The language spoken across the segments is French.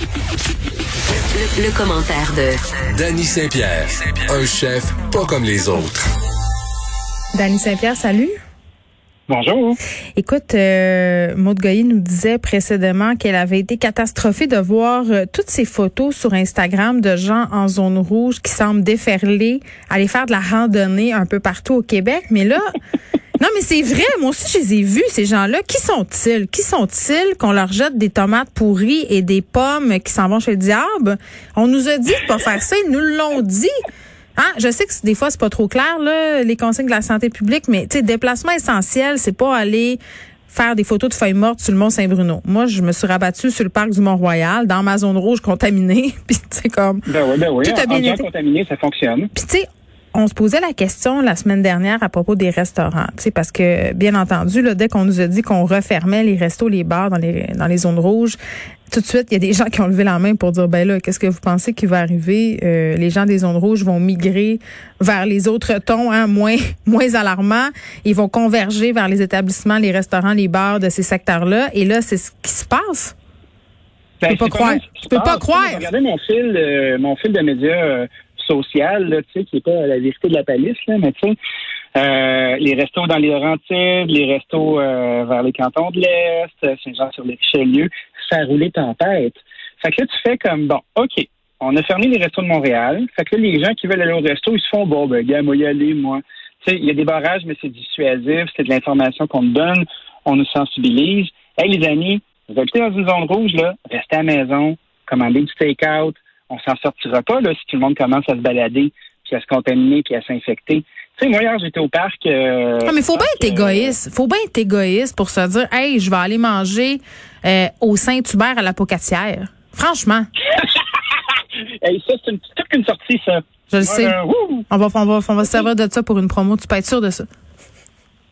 Le, le commentaire de Danny Saint-Pierre, un chef pas comme les autres. Danny Saint-Pierre, salut. Bonjour. Écoute, euh, Maud Goyer nous disait précédemment qu'elle avait été catastrophée de voir euh, toutes ces photos sur Instagram de gens en zone rouge qui semblent déferler, aller faire de la randonnée un peu partout au Québec. Mais là, non, mais c'est vrai. Moi aussi, je les ai vus, ces gens-là. Qui sont-ils? Qui sont-ils qu'on leur jette des tomates pourries et des pommes qui s'en vont chez le diable? On nous a dit de pas faire ça. Ils nous l'ont dit. Hein? Je sais que des fois, c'est pas trop clair, là, les consignes de la santé publique, mais, tu sais, déplacement essentiel, c'est pas aller faire des photos de feuilles mortes sur le Mont Saint-Bruno. Moi, je me suis rabattue sur le parc du Mont-Royal, dans ma zone rouge contaminée, puis tu comme... Ben oui, ben oui. Tout a bien en été. contaminé, ça fonctionne. Puis tu sais, on se posait la question la semaine dernière à propos des restaurants, tu sais, parce que bien entendu, là, dès qu'on nous a dit qu'on refermait les restos, les bars dans les dans les zones rouges, tout de suite, il y a des gens qui ont levé la main pour dire ben là, qu'est-ce que vous pensez qui va arriver? Euh, Les gens des zones rouges vont migrer vers les autres tons, hein, moins moins alarmants. Ils vont converger vers les établissements, les restaurants, les bars de ces secteurs-là. Et là, c'est ce qui se passe. Ben, peux pas croire. Je peux pas croire. J'ai regardé mon fil, euh, mon fil de médias euh, social, là, tu sais, qui est pas la vérité de la palisse, là, mais tu sais, euh, les restos dans les Laurentides, les restos euh, vers les cantons de l'Est, Saint-Jean-sur-le-Richelieu, ça roulé tempête. Fait que là, tu fais comme, bon, OK, on a fermé les restos de Montréal. Fait que là, les gens qui veulent aller au resto, ils se font, bon, ben, gars, moi, y aller, moi. Tu sais, il y a des barrages, mais c'est dissuasif, c'est de l'information qu'on nous donne, on nous sensibilise. Hey, les amis, vous habitez dans une zone rouge, là, restez à la maison, commandez du take-out, on s'en sortira pas, là, si tout le monde commence à se balader, puis à se contaminer, puis à s'infecter. Tu sais, moi, hier, j'étais au parc. Euh, Ah, mais faut bien être égoïste. Faut bien être égoïste pour se dire, hey, je vais aller manger euh, au Saint-Hubert à la Pocatière. Franchement, euh, hey, ça, c'est une, toute qu'une sortie, ça. je le sais. On va, on va, on va se servir de ça pour une promo. Tu peux être sûr de ça.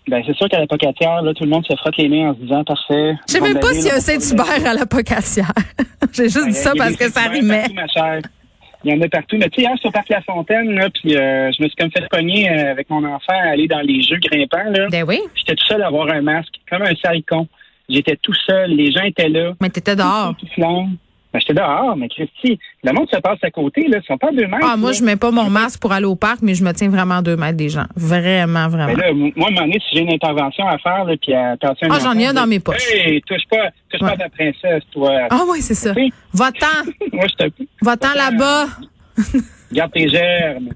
Ben, c'est sûr qu'à la pocatière, là, tout le monde se frotte les mains en se disant, parfait. Je sais même pas s'il y a un Saint-Hubert à la Pocatière. J'ai juste dit ça parce que ça rimait. partout, ma chère. Il y en a partout. Mais tu sais, hier, sur parc La Fontaine, là, puis euh, je me suis comme fait pogner euh, avec mon enfant à aller dans les jeux grimpants, là. Ben oui, J'étais tout seul à avoir un masque, comme un sale con. J'étais tout seul, les gens étaient là. mais t'étais dehors. Tout. Ben, j'étais dehors, mais Christy, le monde se passe à côté, là. Ils sont pas à deux mètres. Ah, moi, là. je mets pas mon masque pour aller au parc, mais je me tiens vraiment à deux mètres des gens. Vraiment, Ben vraiment. là, m- moi, à un moment donné, si j'ai une intervention à faire, là, puis à attention. Ah, j'en ai un dans mes poches. Hey, touche pas, touche pas à ta princesse, toi. Ah oui, c'est ça. Va-t'en. moi, je te Va-t'en là-bas. Garde tes germes.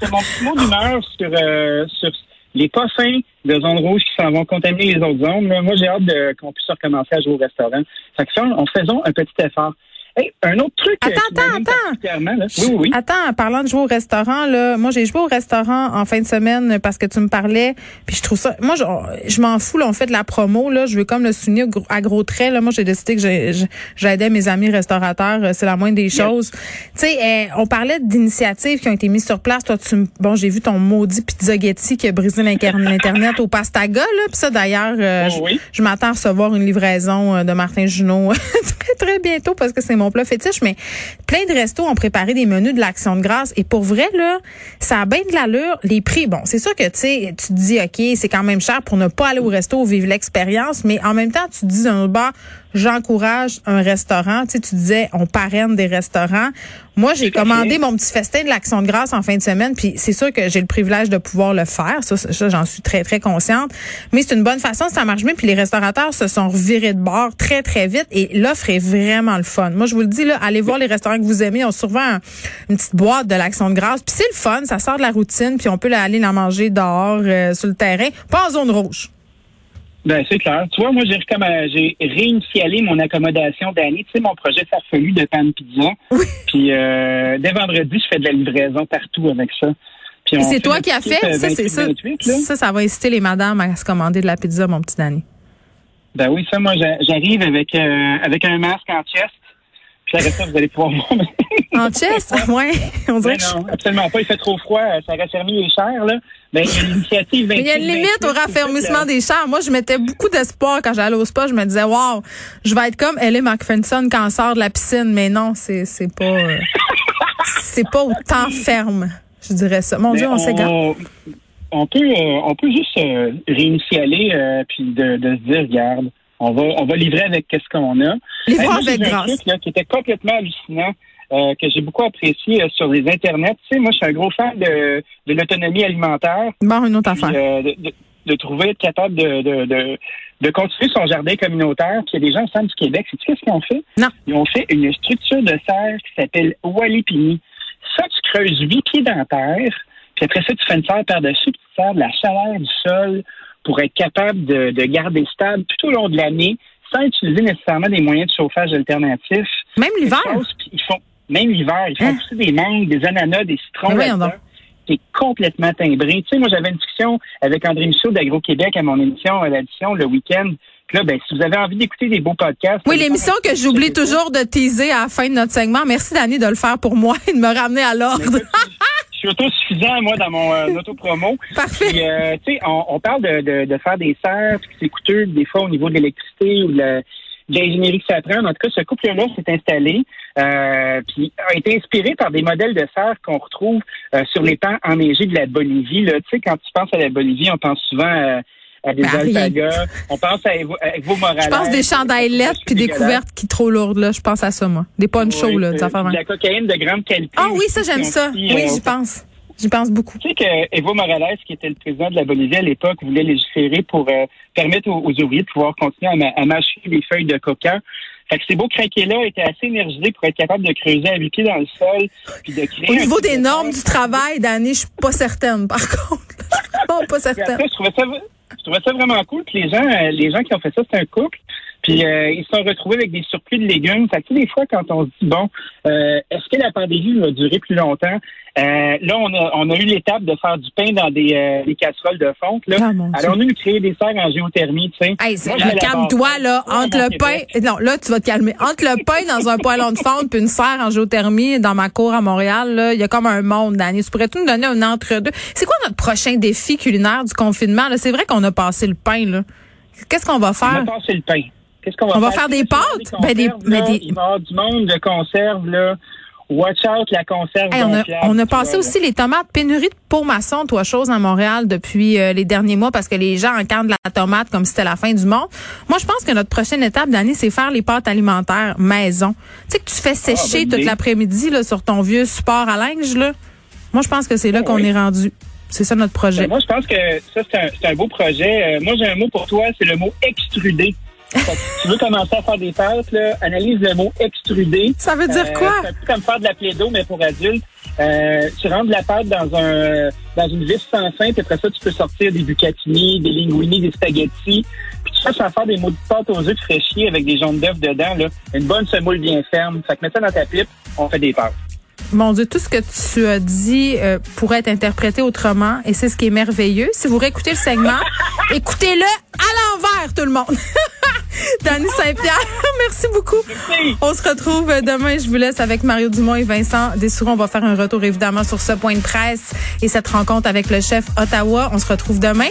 C'est mon petit mot d'humeur sur, euh, sur les pas fins de zones rouges qui s'en vont contaminer les autres zones. Moi, j'ai hâte qu'on puisse recommencer à jouer au restaurant. Fait que ça, on faisons un petit effort. Hey, un autre truc. euh, Attends, attends, attends. là. Oui, oui. Attends, en parlant de jouer au restaurant, là, moi j'ai joué au restaurant en fin de semaine parce que tu me parlais, puis je trouve ça, moi je, je m'en fous, là, on fait de la promo, là, je veux comme le gros- à gros traits, là, moi j'ai décidé que j'ai- j'ai- j'aidais mes amis restaurateurs, euh, c'est la moindre des choses. Tu sais, euh, on parlait d'initiatives qui ont été mises sur place, toi tu, me- bon j'ai vu ton maudit pizza Getty qui a brisé l'inter- l'internet au Pastaga, là, puis ça d'ailleurs, euh, Oh, je- je m'attends à recevoir une livraison de Martin Junot très, très bientôt parce que c'est mon plat fétiche. Mais plein de restos ont préparé des menus de l'action de grâce. Et pour vrai, là, ça a bien de l'allure. Les prix, bon, c'est sûr que, tu tu te dis, OK, c'est quand même cher pour ne pas aller au resto, vivre l'expérience. Mais en même temps, tu te dis, autre bord, j'encourage un restaurant. Tu tu disais, on parraine des restaurants. Moi, j'ai commandé mon petit festin de l'action de grâce en fin de semaine, puis c'est sûr que j'ai le privilège de pouvoir le faire. Ça, ça, j'en suis très, très consciente. Mais c'est une bonne façon, ça marche bien. Puis les restaurateurs se sont revirés de bord très, très vite et l'offre est vraiment le fun. Moi, je vous le dis, là, allez voir les restaurants que vous aimez. Ils ont souvent un- une petite boîte de l'action de grâce. Puis c'est le fun, ça sort de la routine, puis on peut aller la manger dehors, euh, sur le terrain, pas en zone rouge. Ben, c'est clair. Tu vois, moi, j'ai j'ai réinitialé mon accommodation d'année. Tu sais, mon projet farfelu de pan pizza. Puis euh, dès vendredi, je fais de la livraison partout avec ça. C'est toi qui as fait? euh, Ça, c'est ça. 28, là. Ça, ça va inciter les madames à se commander de la pizza, mon petit Danny. Ben oui, ça, moi, j'a- j'arrive avec euh, avec un masque en chest. Puis après ça, vous allez pouvoir voir. En chest? Ouais. On dirait que je- non, absolument pas. Il fait trop froid. Ça raffermit les chairs, là. Ben, il y a l'initiative Mais il y a une 28, limite au 28, raffermissement des chars. Moi, je mettais beaucoup d'espoir quand j'allais au spa. Je me disais, wow, je vais être comme Ellie McPherson quand elle sort de la piscine. Mais non, c'est, c'est pas, euh, c'est pas autant ferme. Je dirais ça. Mon Mais Dieu, on s'égare. on peut, euh, on peut juste euh, réinitialer euh, puis de, de se dire, regarde, on va, on va livrer avec ce qu'on a. Livrer avec un grâce. truc, là, qui était complètement hallucinant. euh, que j'ai beaucoup apprécié euh, sur les internets. Tu sais, moi, je suis un gros fan de, de l'autonomie alimentaire. Bon, une autre affaire. euh, de, de- de trouver être capable de, de, de, de continuer son jardin communautaire. Puis il y a des gens au centre du Québec. C'est qu'est-ce qu'ils ont fait? Non. Ils ont fait une structure de serre qui s'appelle Walipini. Ça, tu creuses huit pieds dans la terre, puis après ça, tu fais une serre par-dessus, puis tu sers de la chaleur du sol pour être capable de, de garder stable tout au long de l'année sans utiliser nécessairement des moyens de chauffage alternatifs. Même l'hiver? Ils font, même l'hiver, ils font Hein? pousser des mangues, des ananas, des citrons là-dedans. donc. C'est complètement timbré. Tu sais, moi, j'avais une discussion avec André Michaud d'Agro-Québec à mon émission, à l'addition, le week-end. Là, ben, si vous avez envie d'écouter des beaux podcasts. Oui, l'émission que j'oublie toujours de teaser à la fin de notre segment. Merci, Dani, de le faire pour moi et de me ramener à l'ordre. Suis autosuffisant, moi, dans mon euh, auto-promo. Parfait. Puis, euh, tu sais, on, on parle de, de, de faire des serres, puis c'est coûteux, des fois, au niveau de l'électricité ou de la- l'ingénierie que ça prend. En tout cas, ce couple-là s'est installé, euh, puis a été inspiré par des modèles de serres qu'on retrouve euh, sur les pans enneigés de la Bolivie. Tu sais, quand tu penses à la Bolivie, on pense souvent à, à des Ben, alpagas. On pense à Evo, à Evo Morales. Je pense des chandails lettres puis des couvertes qui trop lourdes, là. Je pense à ça, moi. Des ponchos, Oui, là, des euh, affaires de la cocaïne de grande qualité. Ah oui, ça, j'aime ça. aussi, Oui, euh, j'y pense. J'y pense beaucoup. Tu sais que Evo Morales, qui était le président de la Bolivie à l'époque, voulait légiférer pour euh, permettre aux, aux ouvriers de pouvoir continuer à, ma- à mâcher des feuilles de coca. Fait que ces beaux craquets-là étaient assez énergisés pour être capables de creuser à huit pieds dans le sol puis de créer. Au niveau des de normes du travail, Dani, je suis pas certaine, par contre. Non, pas certaine. après, je trouvais ça, trouvais ça vraiment cool. Puis les gens, euh, les gens qui ont fait ça, c'est un couple. Puis euh, ils se sont retrouvés avec des surplus de légumes. Fait que, des fois, quand on se dit bon, euh, est-ce que la pandémie va durer plus longtemps? Euh, Là, on a, on a eu l'étape de faire du pain dans des, euh, des casseroles de fonte. Là. Ah, Dieu. Alors, on a eu créer des serres en géothermie. Tu sais. Hey, calme-toi, là, entre le pain, non, là, tu vas te calmer. Entre le pain dans un poêlon de fonte puis une serre en géothermie dans ma cour à Montréal, là, il y a comme un monde, Dani. Tu pourrais tout nous donner un entre-deux? C'est quoi notre prochain défi culinaire du confinement, là? C'est vrai qu'on a passé le pain, là. Qu'est-ce qu'on va On faire? va passer le pain. Qu'est-ce qu'on va On va faire? des pâtes? Ben, des- mais là, des- Il va y avoir du monde de conserve, là. Watch out, la conserve. Hey, on a, on passé aussi les tomates, pénurie de peau maçon, toi, chose à Montréal depuis euh, les derniers mois parce que les gens encadrent la tomate comme si c'était la fin du monde. Moi, je pense que notre prochaine étape d'année, c'est faire les pâtes alimentaires maison. Tu sais que tu fais sécher bonne toute l'après-midi là, sur ton vieux support à linge. Là. Moi, je pense que c'est là Ah qu'on oui. est rendu. C'est ça notre projet. Ben, moi, je pense que ça, c'est un, c'est un beau projet. Euh, moi, j'ai un mot pour toi, c'est le mot extrudé. Tu veux commencer à faire des pâtes, là, analyse le mot extrudé. Ça veut dire Euh, quoi? C'est un peu comme faire de la plaido, mais pour adultes. Euh, tu rentres de la pâte dans un dans une vis sans fin, puis après ça, tu peux sortir des bucatini, des linguini, des spaghettis. Puis tu fais à faire des mots de pâte aux œufs de fraîchis avec des jaunes d'œufs dedans. Là. Une bonne semoule bien ferme. Fait que mets ça dans ta pipe, on fait des pâtes. Mon Dieu, tout ce que tu as dit euh, pourrait être interprété autrement et c'est ce qui est merveilleux. Si vous réécoutez le segment, écoutez-le à l'envers, tout le monde. Dany Saint-Pierre, merci beaucoup. On se retrouve demain. Je vous laisse avec Mario Dumont et Vincent Dessouron. On va faire un retour évidemment sur ce point de presse et cette rencontre avec le chef Ottawa. On se retrouve demain.